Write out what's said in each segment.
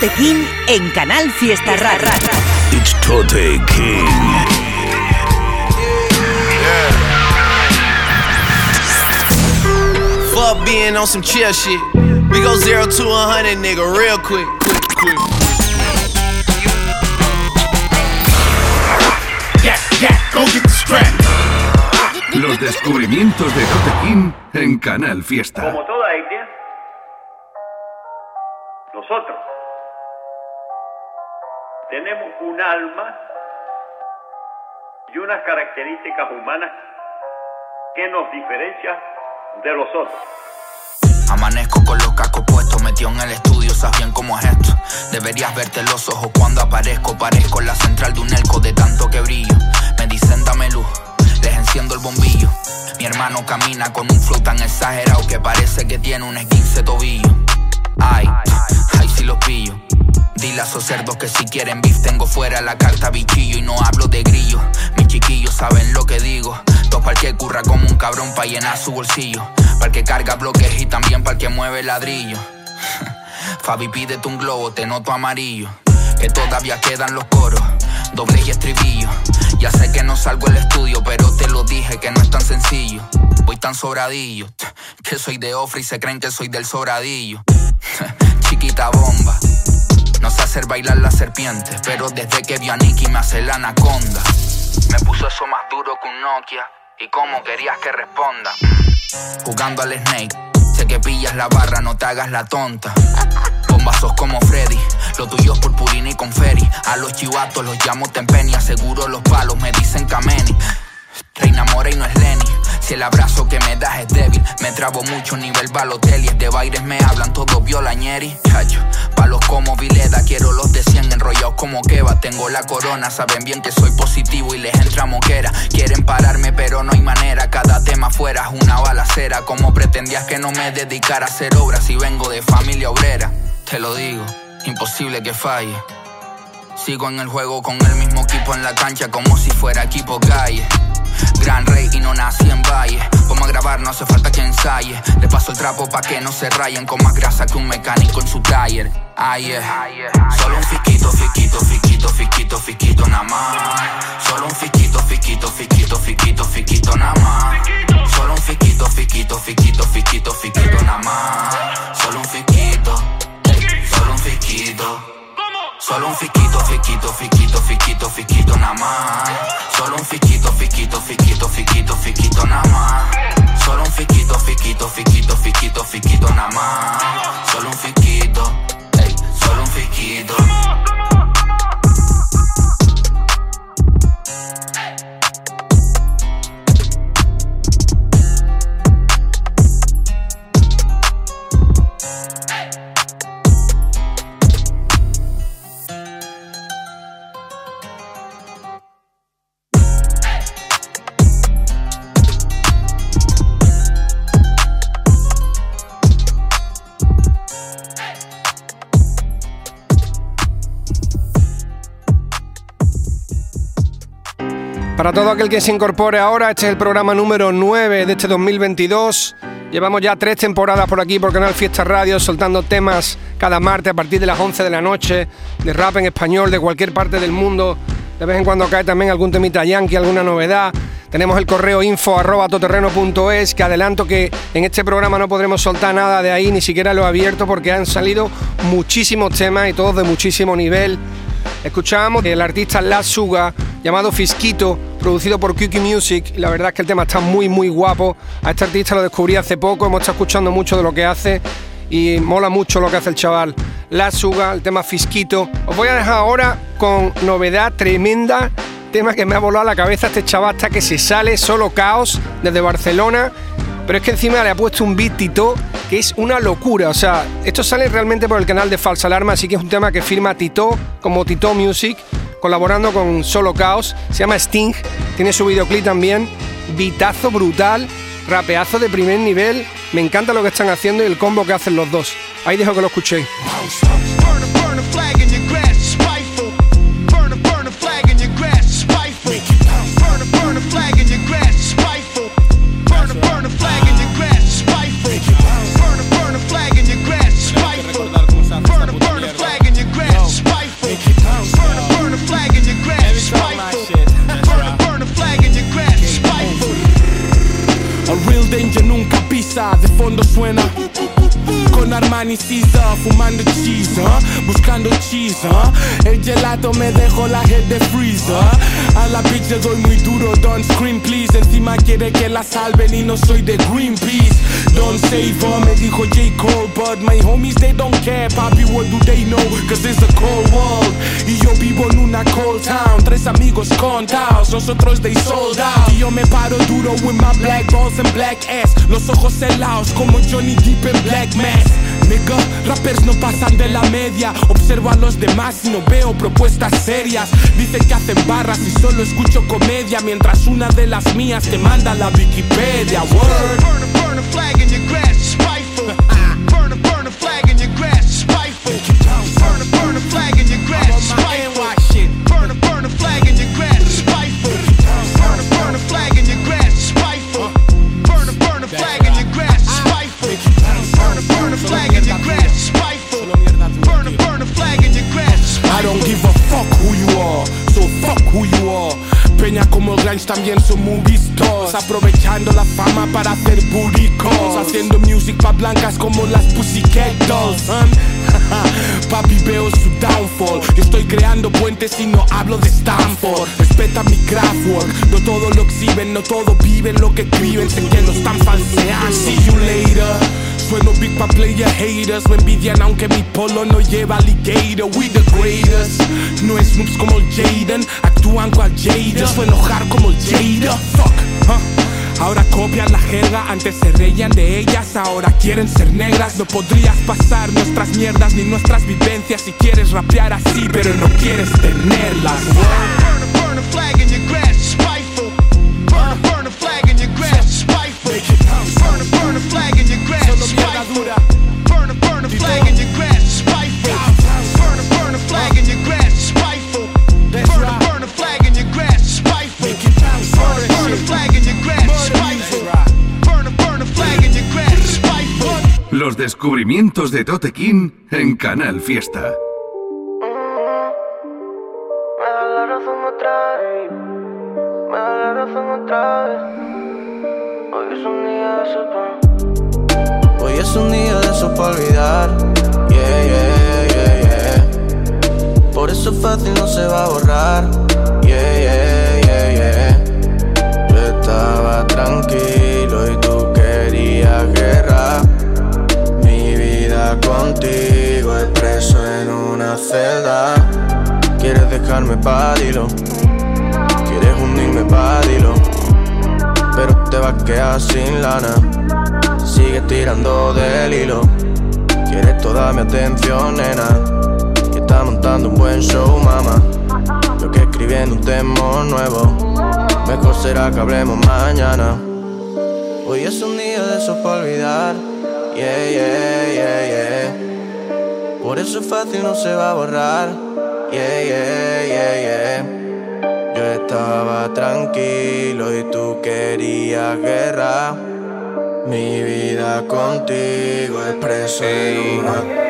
Tote King en Canal Fiesta Radio. It's Tote King. Fuck being on some chill shit. We go zero to a hundred, nigga, real quick, quick, quick. Yeah, yeah, go get the strap. Los descubrimientos de Tote King en Canal Fiesta. Como toda etnia, nosotros tenemos un alma y unas características humanas que nos diferencian de los otros. Amanezco con los cascos puestos, metido en el estudio, sabes bien cómo es esto. Deberías verte los ojos cuando aparezco, parezco la central de un elco de tanto que brillo. Me dicen dame luz, les enciendo el bombillo. Mi hermano camina con un flow tan exagerado que parece que tiene un esguince tobillo. Ay, ay si los pillo. Dile a esos cerdos que si quieren beef tengo fuera la carta bichillo y no hablo de grillo. Mis chiquillos saben lo que digo. Dos para el que curra como un cabrón para llenar su bolsillo. Para el que carga bloques y también para el que mueve ladrillo. Fabi pídete un globo, te noto amarillo. Que todavía quedan los coros, doble y estribillo. Ya sé que no salgo del estudio, pero te lo dije que no es tan sencillo. Voy tan sobradillo, que soy de Ofra y se creen que soy del sobradillo. Chiquita bomba. No sé hacer bailar la serpiente, pero desde que vi a Nicky me hace la anaconda. Me puso eso más duro que un Nokia. ¿Y cómo querías que responda? Jugando al Snake, sé que pillas la barra, no te hagas la tonta. Bombazos como Freddy, lo tuyo es purpurina y conferi. A los chivatos los llamo tempeni, aseguro los palos, me dicen cameni. Reina Mora y no es Lenny. Si el abrazo que me das es débil, me trabo mucho nivel Balotelli. De bailes me hablan todos violañeri. Chacho, palos como Vileda, quiero los de 100 enrollados como Keva. Tengo la corona, saben bien que soy positivo y les entra moquera. Quieren pararme, pero no hay manera. Cada tema fuera es una balacera. Como pretendías que no me dedicara a hacer obras si vengo de familia obrera? Te lo digo, imposible que falle. Sigo en el juego con el mismo equipo en la cancha como si fuera equipo calle. Gran rey y no nací en valle. Vamos a grabar, no hace falta que ensaye. Le paso el trapo pa' que no se rayen con más grasa que un mecánico en su taller. Ay, yeah. Solo un fiquito, fiquito, fiquito, fiquito, fiquito nada más. Solo un fiquito, fiquito, fiquito, fiquito, fiquito nada más. Solo un fiquito, fiquito, fiquito, fiquito, fiquito nada más. Solo un fiquito, solo un fiquito. Solo un fiquito, fiquito, fiquito, fiquito, fiquito nada más. Solo un fiquito, fiquito, fiquito, Para todo aquel que se incorpore ahora, este es el programa número 9 de este 2022. Llevamos ya tres temporadas por aquí, por Canal Fiesta Radio, soltando temas cada martes a partir de las 11 de la noche, de rap en español, de cualquier parte del mundo. De vez en cuando cae también algún temita yankee, alguna novedad. Tenemos el correo info arroba que adelanto que en este programa no podremos soltar nada de ahí, ni siquiera lo abierto, porque han salido muchísimos temas y todos de muchísimo nivel. Escuchábamos el artista La Suga, llamado Fisquito, producido por Kiki Music. La verdad es que el tema está muy, muy guapo. A este artista lo descubrí hace poco, hemos estado escuchando mucho de lo que hace y mola mucho lo que hace el chaval. La Suga, el tema Fisquito. Os voy a dejar ahora con novedad tremenda. Tema que me ha volado a la cabeza este chaval hasta que se sale, solo caos, desde Barcelona. Pero es que encima le ha puesto un beat que es una locura. O sea, esto sale realmente por el canal de Falsa Alarma, así que es un tema que firma Tito como Tito Music, colaborando con Solo Caos. Se llama Sting, tiene su videoclip también. Vitazo brutal, rapeazo de primer nivel. Me encanta lo que están haciendo y el combo que hacen los dos. Ahí dejo que lo escuchéis. when I Armani Caesar, fumando cheese, buscando cheese. El gelato me dejó la head de freezer. A la bitch le doy muy duro, don't scream please. Encima quiere que la salven y no soy de Greenpeace. Don't save her, me dijo J. Cole, but my homies they don't care. Papi, what do they know? Cause it's a cold world. Y yo vivo en una cold town. Tres amigos contados, nosotros they sold out. Y yo me paro duro with my black balls and black ass. Los ojos helados como Johnny Deep en Black Mass. Nigga, rappers no pasan de la media. Observo a los demás y no veo propuestas serias. Dicen que hacen barras y solo escucho comedia. Mientras una de las mías te manda la Wikipedia. Word. Burn a, burn a flag in your grass, Grange también son vistos. Aprovechando la fama para hacer buricos Haciendo music pa' blancas como las Pussycat. Papi veo su downfall. Estoy creando puentes y no hablo de Stanford. Respeta mi craftwork No todo lo exhiben, no todo viven lo que escriben. Sé que lo están falseando. See you later Sueno big pa' player haters. Me envidian aunque mi polo no lleva alligator. We the greatest. No es noobs como el Jaden. Actúan cual Jada Sueno hard como el Jada Fuck, huh? Ahora copian la jerga, antes se reían de ellas, ahora quieren ser negras. No podrías pasar nuestras mierdas ni nuestras vivencias si quieres rapear así, pero no quieres tenerlas. Burn a, burn a descubrimientos de Tote King en Canal Fiesta. Hoy es un día de esos pa- Hoy es un día de esos para olvidar. Yeah, yeah, yeah, yeah. Por eso fácil no se va a borrar. Yeah, yeah, yeah, yeah. Yo estaba tranquilo contigo es preso en una celda. Quieres dejarme pa' dilo. Quieres hundirme pa' dilo. Pero te vas a quedar sin lana. Sigue tirando del hilo. Quieres toda mi atención, nena. Que está montando un buen show, mamá. Yo que escribiendo un tema nuevo. Mejor será que hablemos mañana. Hoy es un día de esos para olvidar. Yeah, yeah, yeah, yeah. Por eso es fácil, no se va a borrar. Yeah, yeah, yeah, yeah. Yo estaba tranquilo y tú querías guerra. Mi vida contigo es preso en una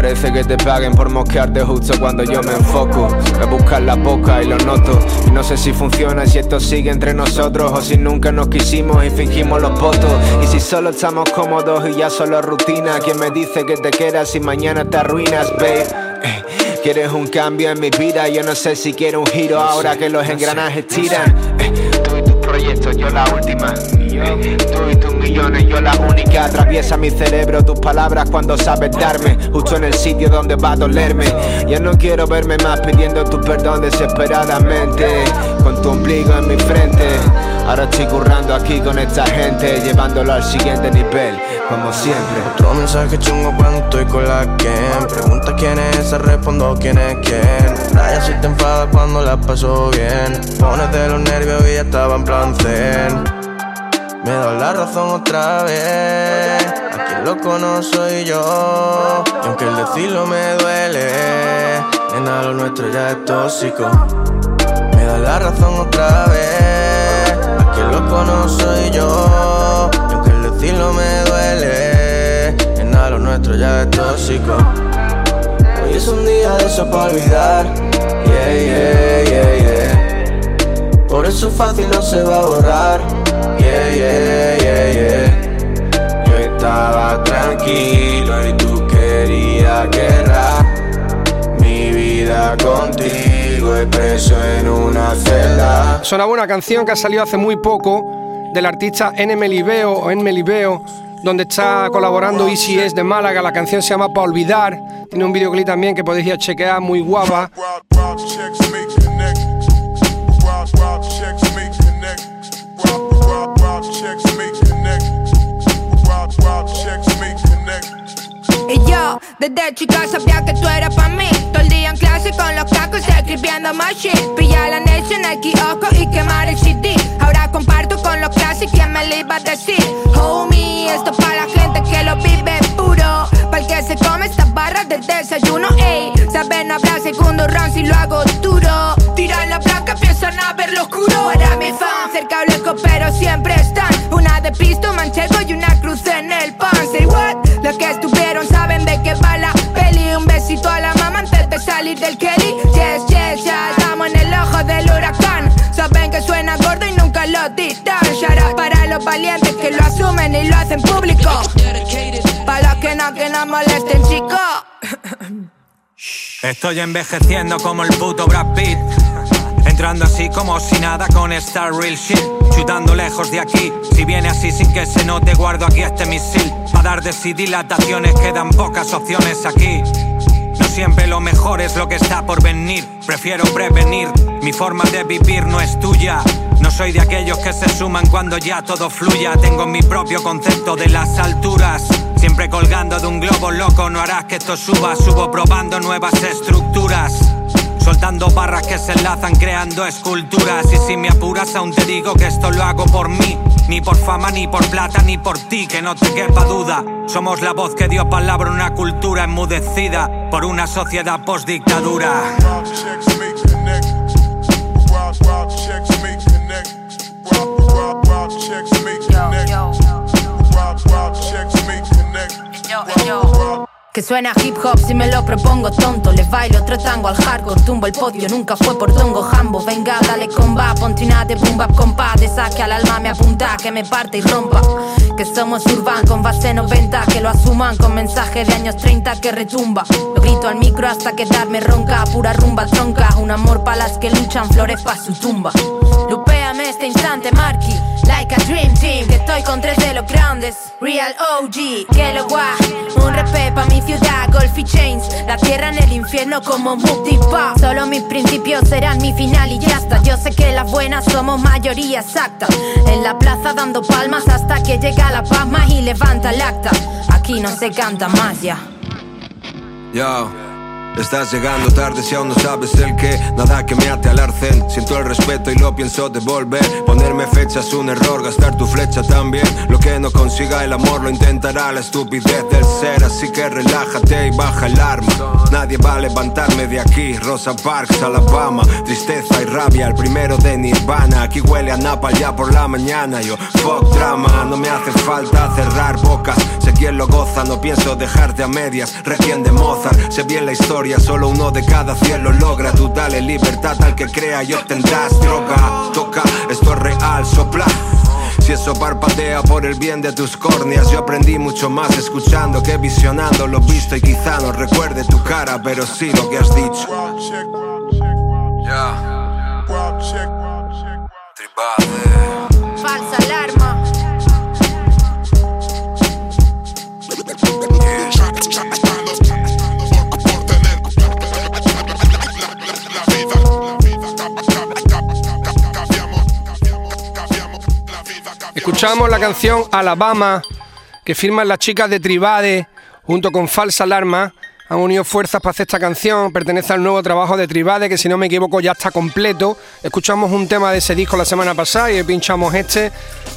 Parece que te paguen por mosquearte justo cuando yo me enfoco. Me buscan la boca y lo noto. Y no sé si funciona si esto sigue entre nosotros o si nunca nos quisimos y fingimos los votos. Y si solo estamos cómodos y ya solo rutina. ¿Quién me dice que te quedas si mañana te arruinas, babe? Eh, Quieres un cambio en mi vida, yo no sé si quiero un giro ahora que los engranajes tiran. Eh, Tú y tus proyectos, yo la última. Tú y tus millones, yo la única. Atraviesa mi cerebro tus palabras cuando sabes darme, justo en el sitio donde va a dolerme. Ya no quiero verme más pidiendo tu perdón desesperadamente, con tu ombligo en mi frente. Ahora estoy currando aquí con esta gente, llevándolo al siguiente nivel, como siempre. Otro mensaje chungo cuando estoy con la quien Pregunta quién es esa, respondo quién es quién Raya si te enfadas cuando la paso bien Pones de los nervios y ya estaba en plan zen Me da la razón otra vez. A quien lo conozco soy yo. Y aunque el decirlo me duele Nena, lo nuestro ya es tóxico. Me da la razón otra vez. A quien lo conozco soy yo. Y aunque el decirlo me duele Nena, lo nuestro ya es tóxico. Hoy es un día de eso para olvidar. Yeah, yeah, yeah, yeah. Por eso fácil no se va a borrar tranquilo y tú querías guerra. Mi vida contigo y preso en una celda. Sonaba una canción que ha salido hace muy poco del artista N. Melibeo o En Melibeo, donde está colaborando Easy S de Málaga. La canción se llama Pa' Olvidar. Tiene un videoclip también que podéis ir a chequear, muy guapa. Y yo, desde chica sabía que tú eras pa' mí. Todo el día en clase con los cacos escribiendo más shit. Pillar la necia en el kiosco y quemar el CD. Ahora comparto con los clases, ¿quién me lo iba a decir? Homie, esto para la gente que lo vive puro. Para el que se come estas barras de desayuno, ey. Saben, habrá segundo round si lo hago duro. Del Kelly. Yes, yes, ya estamos en el ojo del huracán. Saben que suena gordo y nunca lo ditan. Shout out para los valientes que lo asumen y lo hacen público. Para los que no, que no molesten, chicos. Estoy envejeciendo como el puto Brad Pitt. Entrando así como si nada con esta real shit. Chutando lejos de aquí. Si viene así sin que se note, guardo aquí este misil. A dar de sí dilataciones, quedan pocas opciones aquí. Siempre lo mejor es lo que está por venir. Prefiero prevenir. Mi forma de vivir no es tuya. No soy de aquellos que se suman cuando ya todo fluya. Tengo mi propio concepto de las alturas. Siempre colgando de un globo loco, no harás que esto suba. Subo probando nuevas estructuras. Soltando barras que se enlazan creando esculturas. Y si me apuras aún te digo que esto lo hago por mí. Ni por fama, ni por plata, ni por ti, que no te quepa duda. Somos la voz que dio palabra a una cultura enmudecida Por una sociedad postdictadura Que suena hip hop si me lo propongo tonto. Le bailo otro tango al hardcore Tumbo el podio, nunca fue por tongo. Jambo Venga, dale comba, ponte una de boom bap compa De saque al alma me apunta, que me parte y rompa. Que somos urban con base 90 Que lo asuman con mensaje de años 30 que retumba. Lo grito al micro hasta quedarme ronca Pura rumba tronca Un amor pa' las que luchan, flores pa' su tumba. Lupéame este instante, Marky Like a dream team Que estoy con tres de los grandes. Real OG, que lo guay. Un respeto pa' mi ciudad, Golf Chains. La tierra en el infierno como Mutipa Solo mis principios serán mi final y ya está. Yo sé que las buenas somos mayoría exacta. En la plaza dando palmas hasta que llega la pasma y levanta el acta. Aquí no se canta más ya estás llegando tarde si aún no sabes el qué. Nada que me ate al arcén. Siento el respeto y lo pienso devolver. Ponerme fecha es un error, gastar tu flecha también. Lo que no consiga el amor lo intentará la estupidez del ser. Así que relájate y baja el arma. Nadie va a levantarme de aquí. Rosa Parks, Alabama. Tristeza y rabia, el primero de Nirvana. Aquí huele a Napal ya por la mañana. Yo, fuck drama, no me hace falta cerrar bocas. Sé quién lo goza, no pienso dejarte a medias. Requiem de Mozart, sé bien la historia, solo uno de cada cien lo logra. Tú dale libertad al que crea y obtendrás droga. Toca, esto es real, sopla. Si eso parpadea por el bien de tus córneas, yo aprendí mucho más escuchando que visionando lo visto y quizá no recuerde tu cara, pero sí lo que has dicho. wild Escuchamos la canción Alabama que firman las chicas de Tribade junto con Falsa Alarma. Han unido fuerzas para hacer esta canción. Pertenece al nuevo trabajo de Tribade, que si no me equivoco ya está completo. Escuchamos un tema de ese disco la semana pasada y pinchamos este.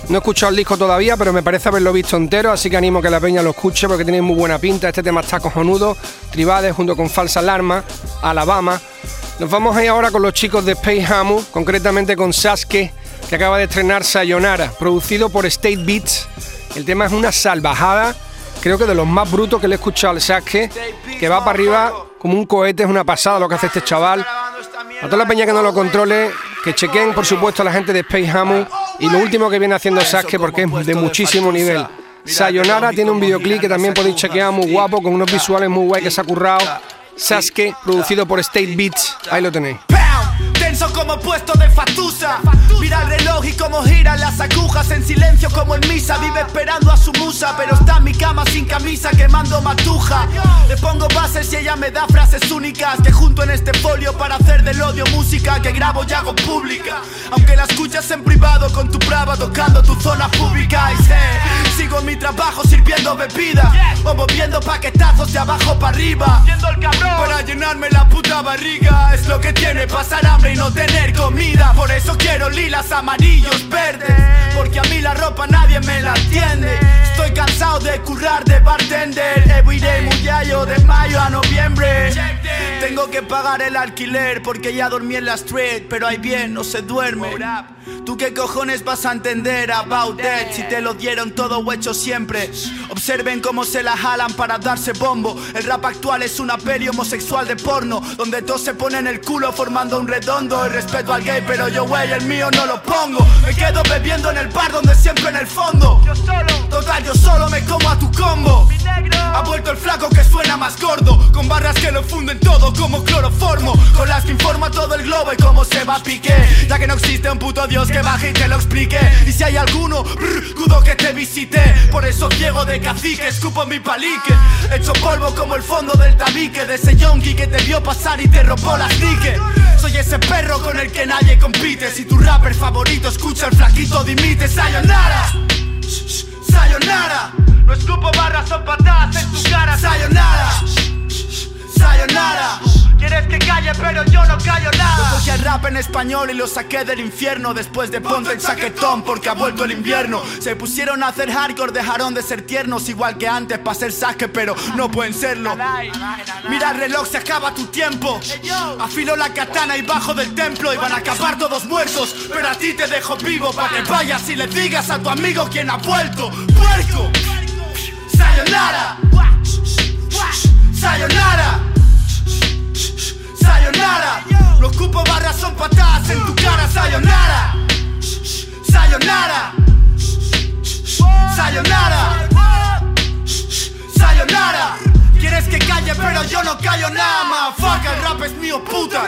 No he escuchado el disco todavía, pero me parece haberlo visto entero, así que animo a que la peña lo escuche porque tiene muy buena pinta. Este tema está cojonudo. Tribade junto con Falsa Alarma, Alabama. Nos vamos a ir ahora con los chicos de Space Hamu, concretamente con Sasuke, que acaba de estrenar Sayonara, producido por State Beats. El tema es una salvajada, creo que de los más brutos que le he escuchado al Sasuke, que va para arriba como un cohete, es una pasada lo que hace este chaval. A toda la peña que no lo controle, que chequen por supuesto a la gente de Space Hamu y lo último que viene haciendo Sasuke porque es de muchísimo nivel. Sayonara tiene un videoclip que también podéis chequear muy guapo, con unos visuales muy guay que se ha currado. Sasuke, producido por State Beats. Ahí lo tenéis. Tenso como puesto de fatusa. Mira el reloj y cómo giran las agujas. En silencio como en misa. Vive esperando a su musa. Pero está en mi cama sin camisa quemando matuja. Le pongo bases y ella me da frases únicas. Que junto en este folio para hacer del odio música. Que grabo y hago pública. Aunque la escuchas en privado con tu brava tocando tu zona pública. Y sé, sigo mi trabajo sirviendo bebida. O moviendo paquetazos de abajo para arriba. Para llenarme la puta barriga. Es lo que tiene pasar hambre y no tener comida. Por eso quiero lilas, amarillos, verdes. Porque a mí la ropa nadie me la entiende. Estoy cansado de currar de bartender. Everyday muyayo de mayo a noviembre. Tengo que pagar el alquiler porque ya dormí en la street. Pero ahí bien, no se duerme. ¿Tú qué cojones vas a entender about that? Si te lo dieron todo hecho siempre. Observen cómo se la jalan para darse bombo. El rap actual es una peli homosexual de porno. Donde todos se ponen el culo formando un redondo. El respeto al gay, pero yo, wey, el mío no lo pongo. Me quedo bebiendo en el bar donde siempre en el fondo. Yo solo, total, yo solo me como a tu combo. Ha vuelto el flaco que suena más gordo. Con barras que lo funden todo como cloroformo. Con las que informa todo el globo y cómo se va a pique. Ya que no existe un puto dios que baje y te lo explique. Y si hay alguno, brr, dudo que te visite. Por eso ciego de cacique, escupo mi palique. Hecho polvo como el fondo del tabique. De ese yonki que te vio pasar y te robó las niques. Soy ese perro con el que nadie compite. Si tu rapper favorito escucha el flaquito, dimite. Sayonara, sayonara. No escupo barras, son patadas en tu cara. Sayonara, sayonara. Quieres que calle, pero yo no callo nada. Yo cogí el rap en español y lo saqué del infierno. Después de ponte el chaquetón, porque ha vuelto el invierno. Se pusieron a hacer hardcore, dejaron de ser tiernos. Igual que antes, para ser saque, pero no pueden serlo. Mira el reloj, se acaba tu tiempo. Afilo la katana y bajo del templo. Y van a acabar todos muertos. Pero a ti te dejo vivo para que vayas y le digas a tu amigo quién ha vuelto. ¡Puerco! Sayonara. Sayonara. Sayonara. Los cupo barras son patadas en tu cara. Sayonara. Sayonara. Sayonara. Sayonara. Quieres que calle, pero yo no callo nada más. Fuck, el rap es mío, puta.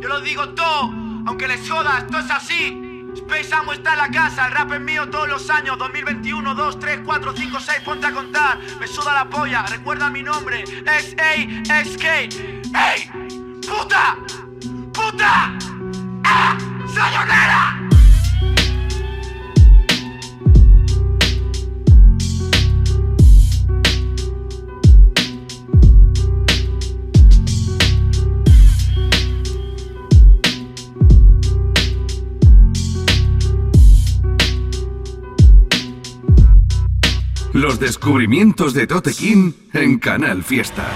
Yo lo digo todo, aunque les joda, esto es así. Space Amo está en la casa, el rap es mío todos los años 2021, 2, 3, 4, 5, 6, ponte a contar Me suda la polla, recuerda mi nombre S-A-S-K ¡Ey! ¡Puta! ¡Puta! ¡Ah! ¡Sayonara! Descubrimientos de Tote King en Canal Fiesta.